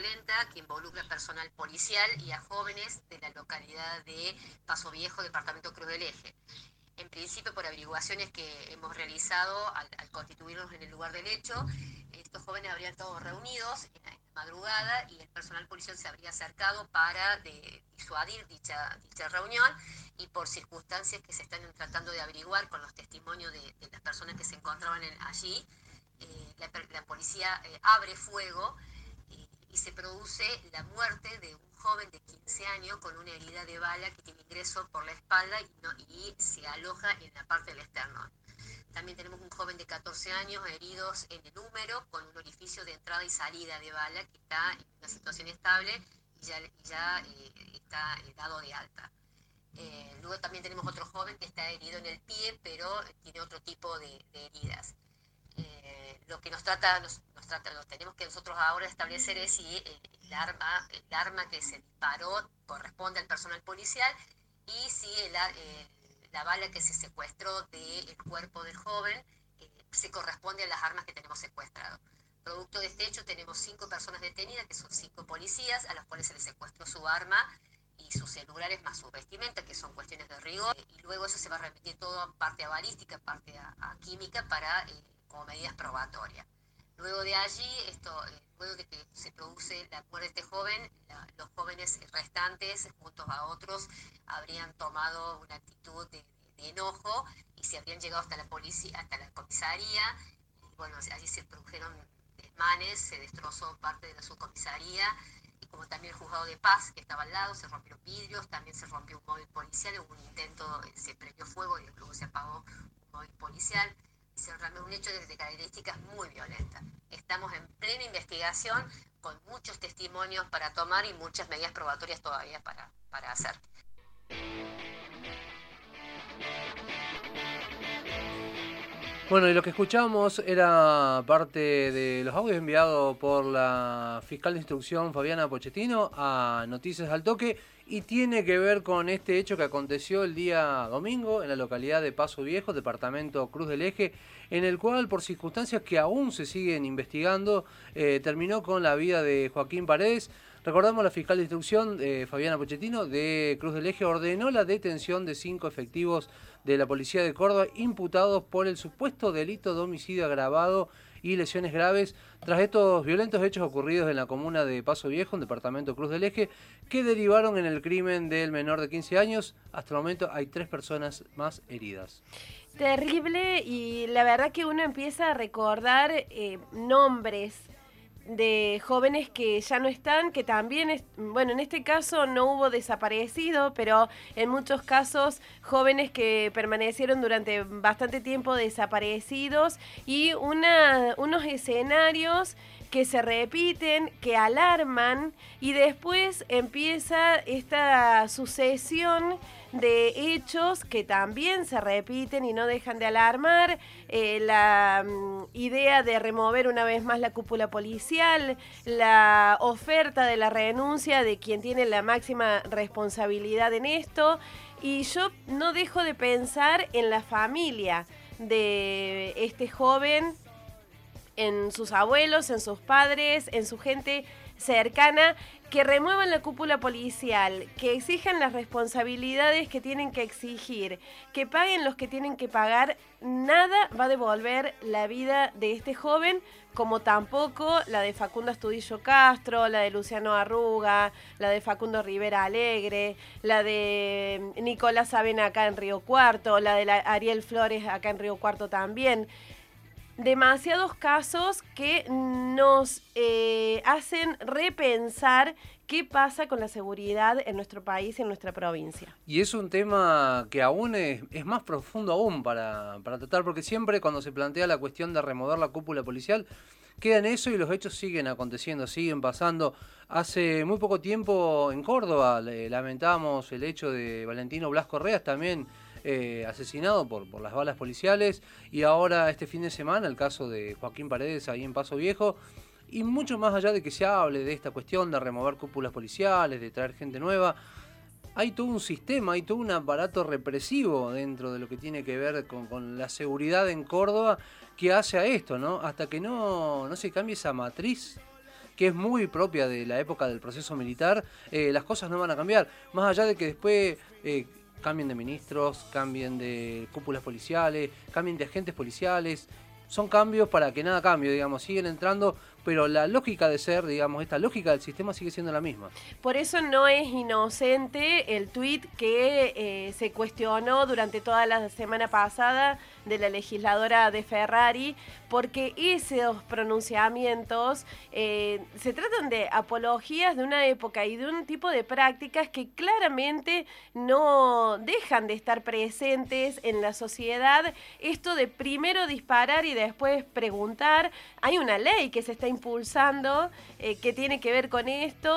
violenta que involucra personal policial y a jóvenes de la localidad de Paso Viejo, departamento Cruz del Eje. En principio, por averiguaciones que hemos realizado al, constituirnos en el lugar del hecho, estos jóvenes habrían estado reunidos en la madrugada y el personal policial se habría acercado para disuadir dicha, dicha reunión y por circunstancias que se están tratando de averiguar con los testimonios de, las personas que se encontraban allí, eh, la, policía eh, abre fuego produce la muerte de un joven de 15 años con una herida de bala que tiene ingreso por la espalda y, se aloja en la parte del esternón. También tenemos un joven de 14 años heridos en el húmero con un orificio de entrada y salida de bala que está en una situación estable y ya, ya está dado de alta. luego también tenemos otro joven que está herido en el pie, pero tiene otro tipo de heridas lo que nos trata, nos, trata, lo tenemos que nosotros ahora establecer es si eh, el, arma, el arma que se disparó corresponde al personal policial y si la bala que se secuestró del cuerpo del joven eh, se corresponde a las armas que tenemos secuestrado. Producto de este hecho tenemos cinco personas detenidas, que son cinco policías, a los cuales se les secuestró su arma y sus celulares más su vestimenta, que son cuestiones de rigor, y luego eso se va a remitir todo parte a balística, parte a, química para eh, como medidas probatorias. Luego de allí, esto, eh, luego de que se produce la muerte de este joven, los jóvenes restantes, juntos a otros, habrían tomado una actitud de, enojo y se habrían llegado hasta la policía, hasta la comisaría. Y bueno, allí se produjeron desmanes, se destrozó parte de la subcomisaría y como también el juzgado de paz que estaba al lado, se rompieron vidrios, también se rompió un móvil policial, hubo un intento, se prendió fuego y luego se apagó un móvil policial se un hecho de características muy violentas. Estamos en plena investigación con muchos testimonios para tomar y muchas medidas probatorias todavía para, para hacer. Bueno, y lo que escuchamos era parte de los audios enviados por la fiscal de instrucción Fabiana Pochettino a Noticias al Toque y tiene que ver con este hecho que aconteció el día domingo en la localidad de Paso Viejo, departamento Cruz del Eje, en el cual por circunstancias que aún se siguen investigando, eh, terminó con la vida de Joaquín Paredes. Recordamos la fiscal de instrucción, eh, Fabiana Pochettino, de Cruz del Eje, ordenó la detención de cinco efectivos de la Policía de Córdoba imputados por el supuesto delito de homicidio agravado y lesiones graves tras estos violentos hechos ocurridos en la comuna de Paso Viejo, en departamento Cruz del Eje, que derivaron en el crimen del menor de 15 años. Hasta el momento hay tres personas más heridas. Terrible y la verdad que uno empieza a recordar eh, nombres de jóvenes que ya no están, que también, bueno, en este caso no hubo desaparecido, pero en muchos casos jóvenes que permanecieron durante bastante tiempo desaparecidos y una, unos escenarios que se repiten, que alarman y después empieza esta sucesión de hechos que también se repiten y no dejan de alarmar, eh, la mm, idea de remover una vez más la cúpula policial, la oferta de la renuncia de quien tiene la máxima responsabilidad en esto, y yo no dejo de pensar en la familia de este joven en sus abuelos, en sus padres, en su gente cercana, que remuevan la cúpula policial, que exijan las responsabilidades que tienen que exigir, que paguen los que tienen que pagar, nada va a devolver la vida de este joven, como tampoco la de Facundo Astudillo Castro, la de Luciano Arruga, la de Facundo Rivera Alegre, la de Nicolás Avena acá en Río Cuarto, la de Ariel Flores acá en Río Cuarto también demasiados casos que nos eh, hacen repensar qué pasa con la seguridad en nuestro país y en nuestra provincia. Y es un tema que aún es, más profundo aún para, para, tratar, porque siempre cuando se plantea la cuestión de remover la cúpula policial, queda en eso y los hechos siguen aconteciendo, siguen pasando. Hace muy poco tiempo en Córdoba lamentábamos el hecho de Valentino Blas Correas también eh, asesinado por, por las balas policiales y ahora este fin de semana el caso de Joaquín Paredes ahí en Paso Viejo y mucho más allá de que se hable de esta cuestión de remover cúpulas policiales, de traer gente nueva, hay todo un sistema, hay todo un aparato represivo dentro de lo que tiene que ver con, la seguridad en Córdoba que hace a esto, ¿no? Hasta que no, no se cambie esa matriz que es muy propia de la época del proceso militar, eh, las cosas no van a cambiar. Más allá de que después eh, cambien de ministros, cambien de cúpulas policiales, cambien de agentes policiales. Son cambios para que nada cambie, digamos, siguen entrando pero la lógica de ser, digamos, esta lógica del sistema sigue siendo la misma. Por eso no es inocente el tuit que eh, se cuestionó durante toda la semana pasada de la legisladora de Ferrari, porque esos pronunciamientos eh, se tratan de apologías de una época y de un tipo de prácticas que claramente no dejan de estar presentes en la sociedad. Esto de primero disparar y después preguntar, hay una ley que se está impulsando eh, que tiene que ver con esto,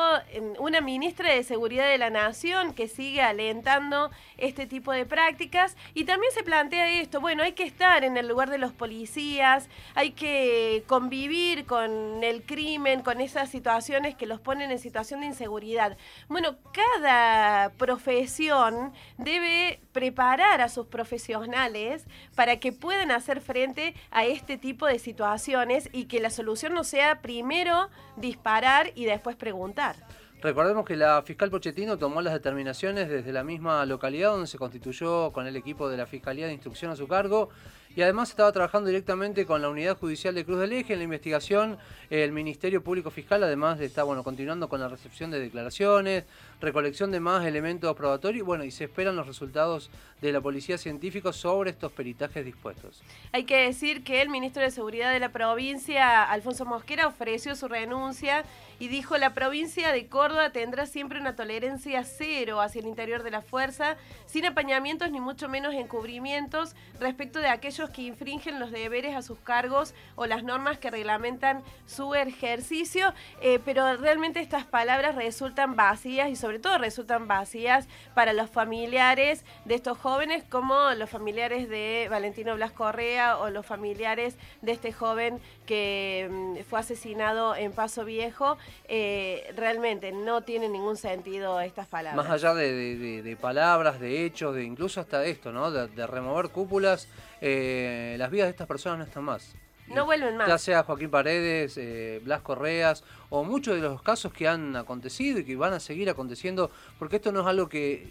una ministra de Seguridad de la Nación que sigue alentando este tipo de prácticas y también se plantea esto, bueno, hay que estar en el lugar de los policías, hay que convivir con el crimen, con esas situaciones que los ponen en situación de inseguridad. Bueno, cada profesión debe preparar a sus profesionales para que puedan hacer frente a este tipo de situaciones y que la solución no sea primero disparar y después preguntar. Recordemos que la fiscal Pochettino tomó las determinaciones desde la misma localidad donde se constituyó con el equipo de la Fiscalía de Instrucción a su cargo y además estaba trabajando directamente con la Unidad Judicial de Cruz del Eje en la investigación. El Ministerio Público Fiscal además está bueno, continuando con la recepción de declaraciones, recolección de más elementos probatorios bueno, y se esperan los resultados de la Policía Científica sobre estos peritajes dispuestos. Hay que decir que el ministro de Seguridad de la provincia, Alfonso Mosquera, ofreció su renuncia y dijo la provincia de Córdoba tendrá siempre una tolerancia cero hacia el interior de la fuerza, sin apañamientos ni mucho menos encubrimientos respecto de aquellos que infringen los deberes a sus cargos o las normas que reglamentan su ejercicio, eh, pero realmente estas palabras resultan vacías y sobre todo resultan vacías para los familiares de estos jóvenes como los familiares de Valentino Blas Correa o los familiares de este joven que mm, fue asesinado en Paso Viejo. Eh, realmente no tiene ningún sentido estas palabras. Más allá de, palabras, de hechos, de incluso hasta esto, ¿no? De, remover cúpulas, eh, las vidas de estas personas no están más. No vuelven más. Ya sea Joaquín Paredes, eh, Blas Correas o muchos de los casos que han acontecido y que van a seguir aconteciendo, porque esto no es algo que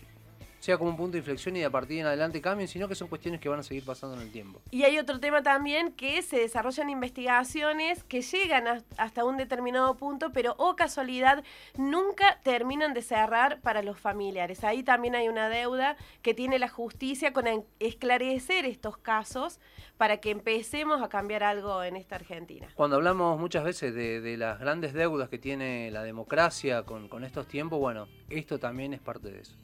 sea como un punto de inflexión y a partir en adelante cambien, sino que son cuestiones que van a seguir pasando en el tiempo. Y hay otro tema también que se desarrollan investigaciones que llegan hasta un determinado punto, pero o oh casualidad nunca terminan de cerrar para los familiares. Ahí también hay una deuda que tiene la justicia con esclarecer estos casos para que empecemos a cambiar algo en esta Argentina. Cuando hablamos muchas veces de, las grandes deudas que tiene la democracia con, con estos tiempos, bueno, esto también es parte de eso.